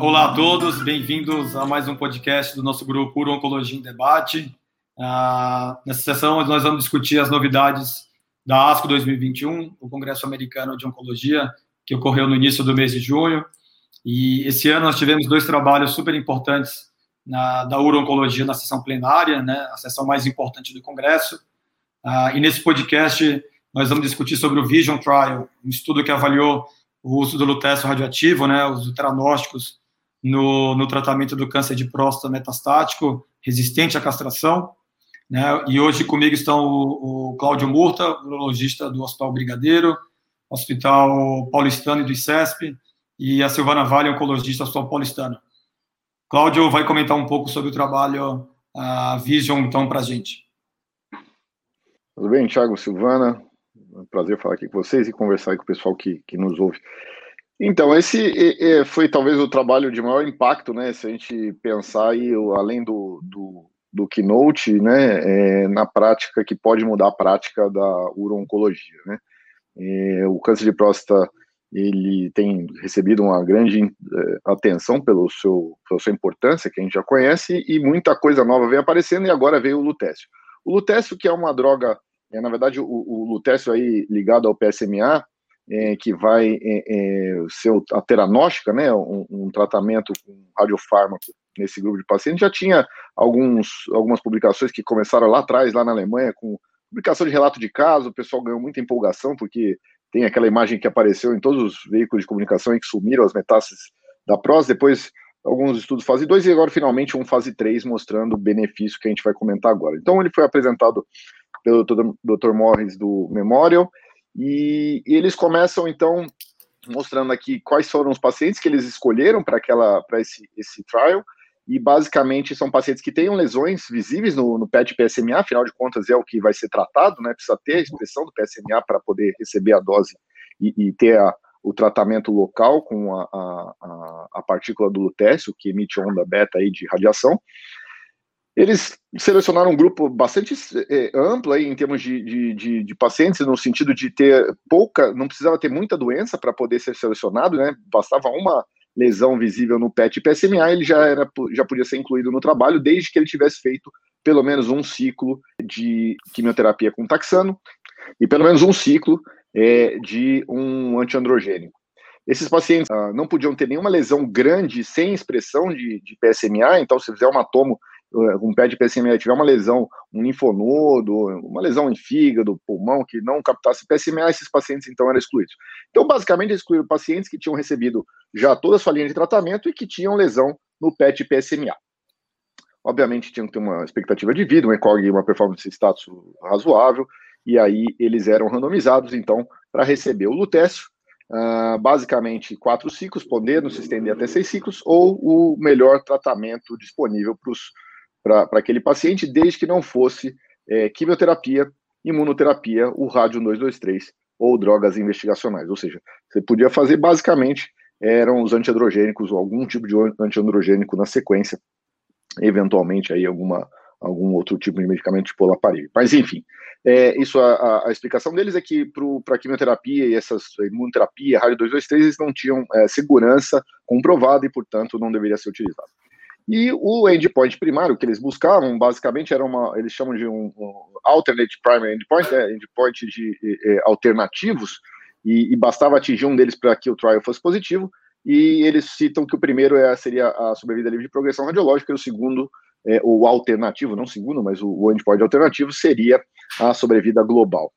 Olá a todos, bem-vindos a mais um podcast do nosso grupo Uro Oncologia em Debate. Uh, nessa sessão, nós vamos discutir as novidades da ASCO 2021, o Congresso Americano de Oncologia, que ocorreu no início do mês de junho. E esse ano nós tivemos dois trabalhos super importantes na, da Uro-Oncologia na sessão plenária, né, a sessão mais importante do Congresso. Uh, e nesse podcast nós vamos discutir sobre o Vision Trial, um estudo que avaliou o uso do lutécio radioativo, né, os teragnósticos no, no tratamento do câncer de próstata metastático resistente à castração. Né? E hoje comigo estão o, o Cláudio Murta, urologista do Hospital Brigadeiro, Hospital Paulistano e do ICESP, e a Silvana Vale, oncologista do Hospital Paulistano. Cláudio vai comentar um pouco sobre o trabalho a Vision, então, para a gente. Tudo bem, Thiago, Silvana? É um prazer falar aqui com vocês e conversar com o pessoal que, que nos ouve. Então, esse foi talvez o trabalho de maior impacto, né? Se a gente pensar aí, além do, do do Keynote, né, é, na prática, que pode mudar a prática da uro-oncologia, né. É, o câncer de próstata, ele tem recebido uma grande é, atenção pelo seu, pela sua importância, que a gente já conhece, e muita coisa nova vem aparecendo, e agora veio o lutécio. O lutécio, que é uma droga, é, na verdade, o, o lutécio aí ligado ao PSMA, é, que vai é, é, ser a teranóstica, né, um, um, tratamento com radiofármaco nesse grupo de pacientes. Já tinha alguns, algumas publicações que começaram lá atrás, lá na Alemanha, com publicação de relato de caso, o pessoal ganhou muita empolgação, porque tem aquela imagem que apareceu em todos os veículos de comunicação e que sumiram as metástases da próstata, depois alguns estudos fase 2 e agora finalmente um fase 3 mostrando o benefício que a gente vai comentar agora. Então ele foi apresentado pelo Dr. Morris do Memorial, e, e eles começam, então, mostrando aqui quais foram os pacientes que eles escolheram para aquela para esse, esse trial, e basicamente são pacientes que tenham lesões visíveis no, no PET PSMA, afinal de contas é o que vai ser tratado, né? Precisa ter a expressão do PSMA para poder receber a dose e, e ter a, o tratamento local com a, a, a, partícula do lutécio, que emite onda beta aí de radiação. Eles selecionaram um grupo bastante é, amplo aí, em termos de, de, de, de, pacientes, no sentido de ter pouca, não precisava ter muita doença para poder ser selecionado, né? Bastava uma lesão visível no PET e PSMA, ele já, era, já podia ser incluído no trabalho, desde que ele tivesse feito pelo menos um ciclo de quimioterapia com taxano e pelo menos um ciclo é, de um antiandrogênico. Esses pacientes ah, não podiam ter nenhuma lesão grande sem expressão de, de PSMA, então se fizer um atomo um pé de PSMA tiver uma lesão, um linfonodo, uma lesão em fígado, pulmão, que não captasse PSMA, esses pacientes então eram excluídos. Então, basicamente, excluíram pacientes que tinham recebido já toda a sua linha de tratamento e que tinham lesão no PET PSMA. Obviamente, tinham que ter uma expectativa de vida, um ECOG e uma performance status razoável, e aí eles eram randomizados, então, para receber o lutécio, uh, basicamente quatro ciclos, podendo se estender até seis ciclos, ou o melhor tratamento disponível para os para aquele paciente, desde que não fosse é, quimioterapia, imunoterapia, o rádio 223 ou drogas investigacionais. Ou seja, você podia fazer basicamente eram os antiandrogênicos ou algum tipo de antiandrogênico na sequência, eventualmente aí alguma algum outro tipo de medicamento tipo olaparib. Mas enfim, é, isso a, a, explicação deles é que para quimioterapia e essas imunoterapia, rádio 223, eles não tinham é, segurança comprovada e, portanto, não deveria ser utilizado. E o endpoint primário que eles buscavam, basicamente, era uma, eles chamam de um, um alternate primary endpoint, é, endpoint de alternativos, e, e, bastava atingir um deles para que o trial fosse positivo, e eles citam que o primeiro é, seria a sobrevida livre de progressão radiológica, e o segundo, é, o alternativo, não segundo, mas o, o endpoint alternativo seria a sobrevida global.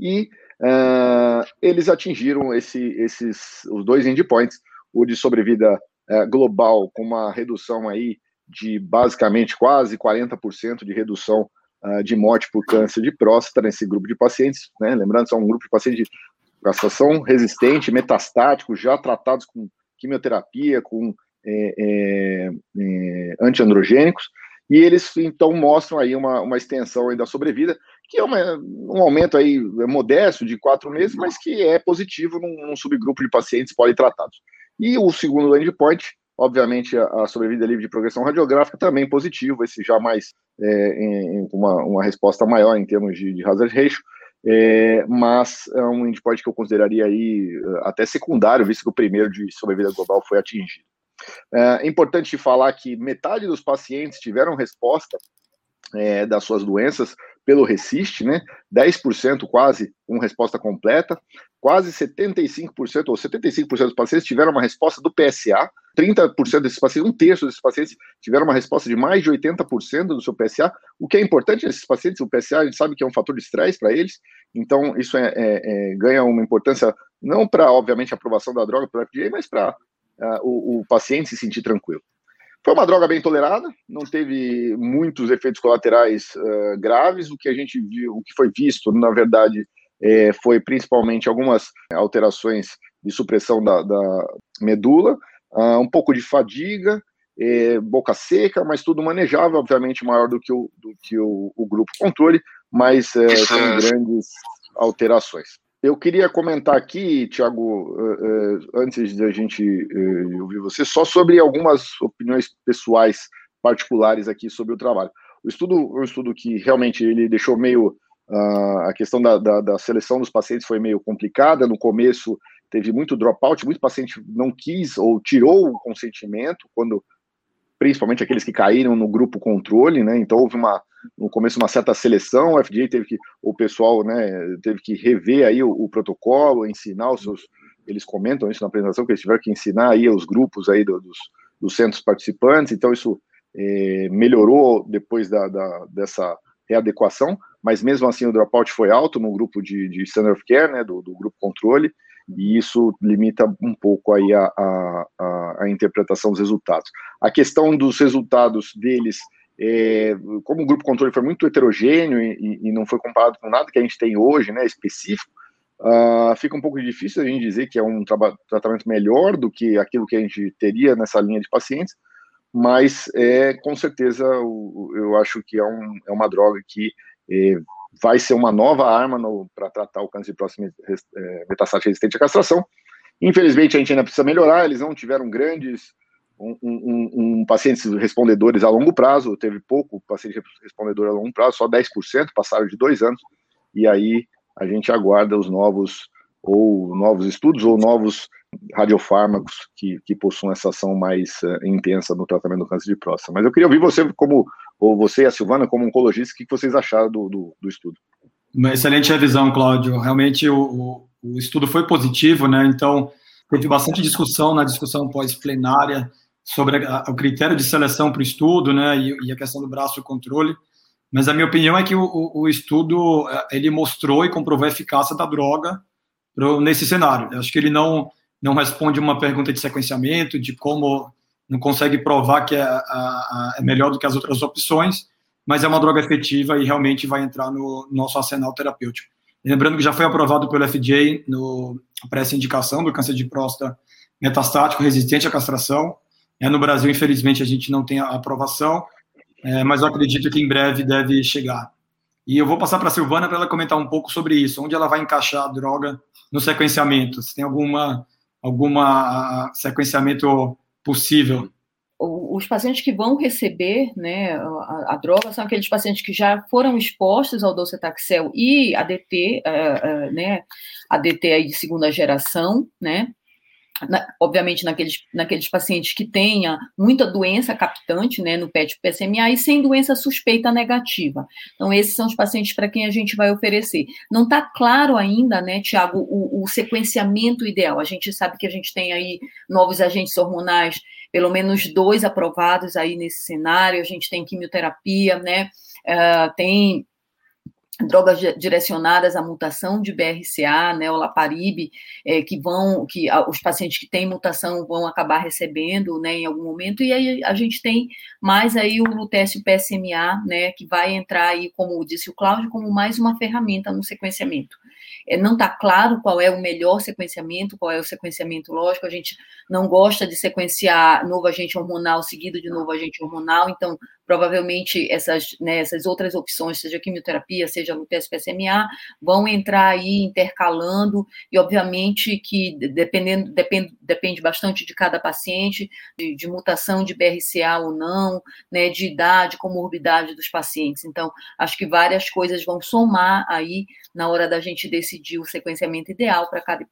E uh, eles atingiram esse, esses, os dois endpoints, o de sobrevida é, global com uma redução aí de basicamente quase 40% de redução uh, de morte por câncer de próstata nesse grupo de pacientes, né? Lembrando, são um grupo de pacientes de castração resistente, metastático, já tratados com quimioterapia, com é, é, é, antiandrogênicos, e eles então mostram aí uma, uma extensão aí da sobrevida, que é uma, um aumento aí modesto de quatro meses, mas que é positivo num, num subgrupo de pacientes politratados. E o segundo endpoint, obviamente, a, sobrevida livre de progressão radiográfica também positivo, esse já mais é, em, uma, uma resposta maior em termos de, de hazard ratio, é, mas é um endpoint que eu consideraria aí é, até secundário, visto que o primeiro de sobrevida global foi atingido. É importante falar que metade dos pacientes tiveram resposta é, das suas doenças pelo Resist, né? 10% quase com resposta completa, quase 75% ou 75% dos pacientes tiveram uma resposta do PSA, 30% desses pacientes, um terço desses pacientes tiveram uma resposta de mais de 80% do seu PSA, o que é importante nesses pacientes, o PSA a gente sabe que é um fator de estresse para eles, então isso é, é, é, ganha uma importância não para, obviamente, a aprovação da droga pelo FDA, mas para uh, o, o paciente se sentir tranquilo. Foi uma droga bem tolerada, não teve muitos efeitos colaterais uh, graves. O que a gente viu, o que foi visto, na verdade, é, foi principalmente algumas alterações de supressão da, da medula, uh, um pouco de fadiga, é, boca seca, mas tudo manejável, obviamente maior do que o, do que o, o grupo controle, mas é, sem grandes alterações. Eu queria comentar aqui, Tiago, eh, eh, antes da gente eh, ouvir você, só sobre algumas opiniões pessoais particulares aqui sobre o trabalho. O estudo, o estudo que realmente ele deixou meio uh, a questão da, da, da, seleção dos pacientes foi meio complicada. No começo teve muito dropout, muito paciente não quis ou tirou o consentimento quando principalmente aqueles que caíram no grupo controle, né? Então houve uma no começo uma certa seleção, o FDA teve que o pessoal, né, teve que rever aí o, o protocolo, ensinar os seus eles comentam isso na apresentação que eles tiveram que ensinar aí os grupos aí do, dos, dos centros participantes, então isso é, melhorou depois da, da, dessa readequação, mas mesmo assim o dropout foi alto no grupo de, de standard of care, né, do, do grupo controle, e isso limita um pouco aí a, a, a, interpretação dos resultados. A questão dos resultados deles, é, como o grupo controle foi muito heterogêneo e, e, não foi comparado com nada que a gente tem hoje, né, específico, uh, fica um pouco difícil a gente dizer que é um tratamento melhor do que aquilo que a gente teria nessa linha de pacientes, mas é com certeza eu acho que é, um, é uma droga que é, vai ser uma nova arma para tratar o câncer de próstata é, resistente à castração. Infelizmente, a gente ainda precisa melhorar, eles não tiveram grandes um, um, um, pacientes respondedores a longo prazo, teve pouco paciente respondedor a longo prazo, só 10%, passaram de dois anos, e aí a gente aguarda os novos, ou novos estudos, ou novos radiofármacos que, que possuam essa ação mais uh, intensa no tratamento do câncer de próstata. Mas eu queria ouvir você como ou você e a Silvana, como oncologista, o que vocês acharam do, do, do estudo? Uma excelente revisão, Cláudio. Realmente o, o, estudo foi positivo, né? Então, teve bastante discussão na discussão pós-plenária sobre a, o critério de seleção para o estudo, né? E, e, a questão do braço controle. Mas a minha opinião é que o, o estudo eh, ele mostrou e comprovou a eficácia da droga pro, nesse cenário. Eu acho que ele não não responde uma pergunta de sequenciamento, de como não consegue provar que é, a, a, é melhor do que as outras opções, mas é uma droga efetiva e realmente vai entrar no nosso arsenal terapêutico. Lembrando que já foi aprovado pelo FDA no para essa indicação do câncer de próstata metastático resistente à castração. É, no Brasil, infelizmente, a gente não tem a aprovação, é, mas eu acredito que em breve deve chegar. E eu vou passar para a Silvana para ela comentar um pouco sobre isso, onde ela vai encaixar a droga no sequenciamento. Se tem alguma alguma sequenciamento possível? Os pacientes que vão receber né, a, a, droga são aqueles pacientes que já foram expostos ao docetaxel e ADT, uh, uh, né, ADT aí de segunda geração, né, na, obviamente naqueles, naqueles pacientes que tenha muita doença captante, né, no PET PSMA e sem doença suspeita negativa. Então, esses são os pacientes para quem a gente vai oferecer. Não está claro ainda, né, Tiago, o, o, sequenciamento ideal. A gente sabe que a gente tem aí novos agentes hormonais, pelo menos dois aprovados aí nesse cenário, a gente tem quimioterapia, né, uh, tem drogas direcionadas à mutação de BRCA, né, o Laparib, é, que vão, que os pacientes que têm mutação vão acabar recebendo, né, em algum momento, e aí a gente tem mais aí o lutécio PSMA, né, que vai entrar aí, como disse o Cláudio, como mais uma ferramenta no sequenciamento. É, não está claro qual é o melhor sequenciamento, qual é o sequenciamento lógico, a gente não gosta de sequenciar novo agente hormonal seguido de novo agente hormonal, então provavelmente essas, né, essas outras opções, seja quimioterapia, seja lutécio PSMA, vão entrar aí intercalando, e obviamente que dependendo, depende, depende bastante de cada paciente, de, de mutação de BRCA ou não, né, de idade, comorbidade dos pacientes. Então, acho que várias coisas vão somar aí na hora da gente decidir o sequenciamento ideal para cada,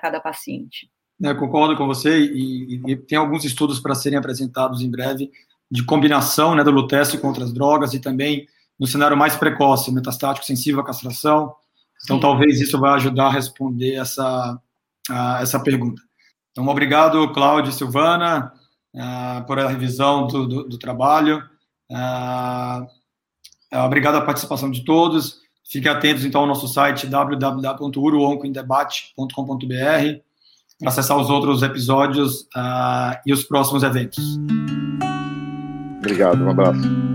cada paciente. né, concordo com você e, e, tem alguns estudos para serem apresentados em breve de combinação né, do lutécio com outras drogas e também no cenário mais precoce, metastático sensível à castração. Então, Sim. talvez isso vai ajudar a responder essa, a, essa pergunta. Então, obrigado, Cláudio e Silvana, uh, por a revisão do, do, do trabalho. Uh, obrigado a participação de todos. Fiquem atentos, então, ao nosso site www.uruoncoindebate.com.br para acessar os outros episódios uh, e os próximos eventos. Obrigado, um abraço.